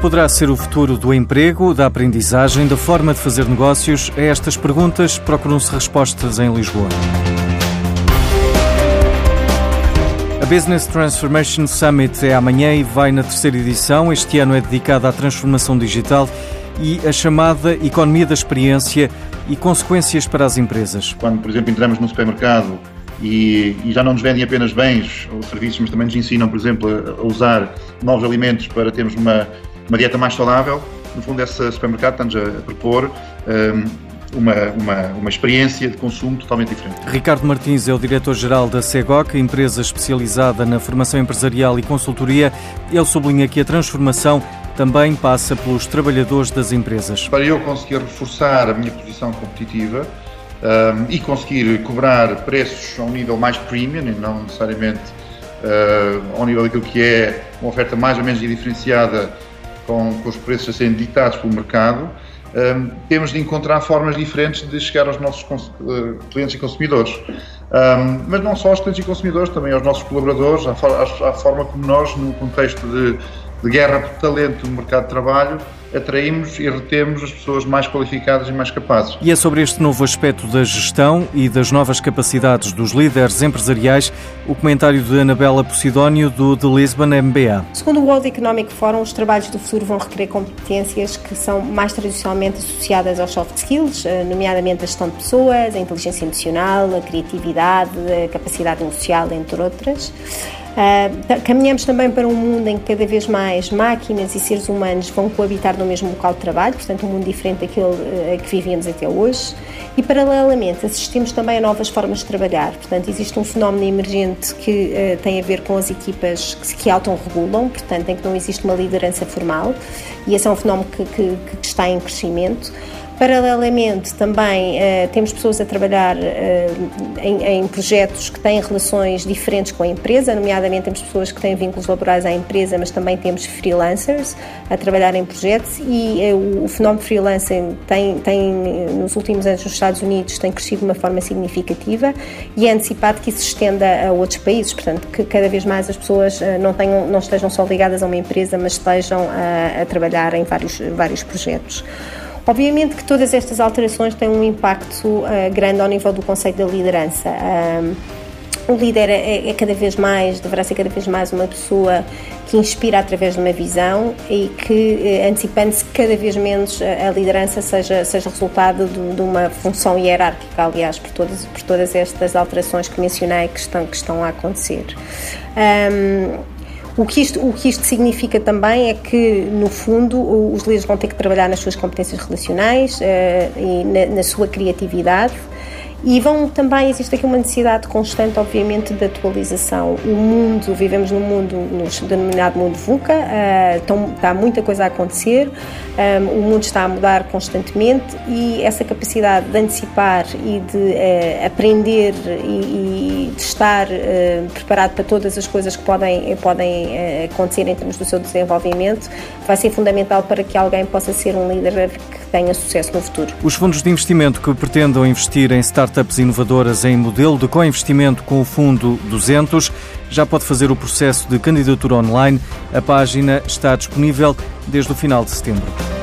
Poderá ser o futuro do emprego, da aprendizagem, da forma de fazer negócios? A estas perguntas procuram-se respostas em Lisboa. A Business Transformation Summit é amanhã e vai na terceira edição. Este ano é dedicada à transformação digital e a chamada economia da experiência e consequências para as empresas. Quando, por exemplo, entramos no supermercado e, e, já não nos vendem apenas bens ou serviços, mas também nos ensinam, por exemplo, a usar novos alimentos para termos uma, uma dieta mais saudável. No fundo, esse supermercado está-nos a propor um, uma, uma, uma experiência de consumo totalmente diferente. Ricardo Martins é o diretor-geral da CEGOC, empresa especializada na formação empresarial e consultoria. Ele sublinha que a transformação também passa pelos trabalhadores das empresas. Para eu conseguir reforçar a minha posição competitiva um, e conseguir cobrar preços a um nível mais premium e não necessariamente uh, ao nível daquilo que é uma oferta mais ou menos diferenciada com, com os preços a serem ditados pelo mercado, um, temos de encontrar formas diferentes de chegar aos nossos uh, clientes e consumidores. Um, mas não só aos clientes e consumidores, também aos nossos colaboradores, à, à, à forma como nós, no contexto de, de guerra por talento no mercado de trabalho, atraímos e retemos as pessoas mais qualificadas e mais capazes. E é sobre este novo aspecto da gestão e das novas capacidades dos líderes empresariais o comentário de Anabela Posidónio do The Lisbon MBA. Segundo o World Economic Forum, os trabalhos do futuro vão requerer competências que são mais tradicionalmente associadas aos soft skills, eh, nomeadamente a gestão de pessoas, a inteligência emocional, a criatividade, a capacidade social, entre outras. Uh, caminhamos também para um mundo em que cada vez mais máquinas e seres humanos vão coabitar no mesmo local de trabalho, portanto, um mundo diferente daquele uh, que vivíamos até hoje. E, paralelamente, assistimos também a novas formas de trabalhar. Portanto, existe um fenómeno emergente que uh, tem a ver com as equipas que, que autorregulam, portanto, em que não existe uma liderança formal, e esse é um fenómeno que, que, que está em crescimento. Paralelamente, também uh, temos pessoas a trabalhar uh, em, em, projetos que têm relações diferentes com a empresa, nomeadamente temos pessoas que têm vínculos laborais à empresa, mas também temos freelancers a trabalhar em projetos e uh, o, fenómeno freelancing tem, tem, nos últimos anos nos Estados Unidos, tem crescido de uma forma significativa e é antecipado que isso se estenda a outros países, portanto, que cada vez mais as pessoas não, tenham, não estejam só ligadas a uma empresa, mas estejam a, a trabalhar em vários, vários projetos. Obviamente que todas estas alterações têm um impacto uh, grande ao nível do conceito da liderança. Um, o líder é, é, cada vez mais, deverá ser cada vez mais uma pessoa que inspira através de uma visão e que, eh, antecipando-se cada vez menos a, a liderança seja, seja resultado de, de, uma função hierárquica, aliás, por todas, por todas estas alterações que mencionei que estão, que estão a acontecer. Um, o que, isto, o que isto significa também é que, no fundo, os líderes vão ter que trabalhar nas suas competências relacionais uh, e na, na ssua criatividade e vão também, existe aqui uma necessidade constante, obviamente, de atualização. O mundo, vivemos num mundo, no denominado mundo VUCA, uh, então, está muita coisa a acontecer, um, eh, o mundo está a mudar constantemente e essa capacidade de antecipar e de uh, aprender e, e, de estar uh, preparado para todas as coisas que podem, podem acontecer em termos do seu desenvolvimento vai ser fundamental para que alguém possa ser um líder que tenha sucesso no futuro. Os fundos de investimento que pretendam investir em startups inovadoras em modelo de co-investimento com o Fundo 200 já pode fazer o processo de candidatura online. A página está disponível desde o final de setembro.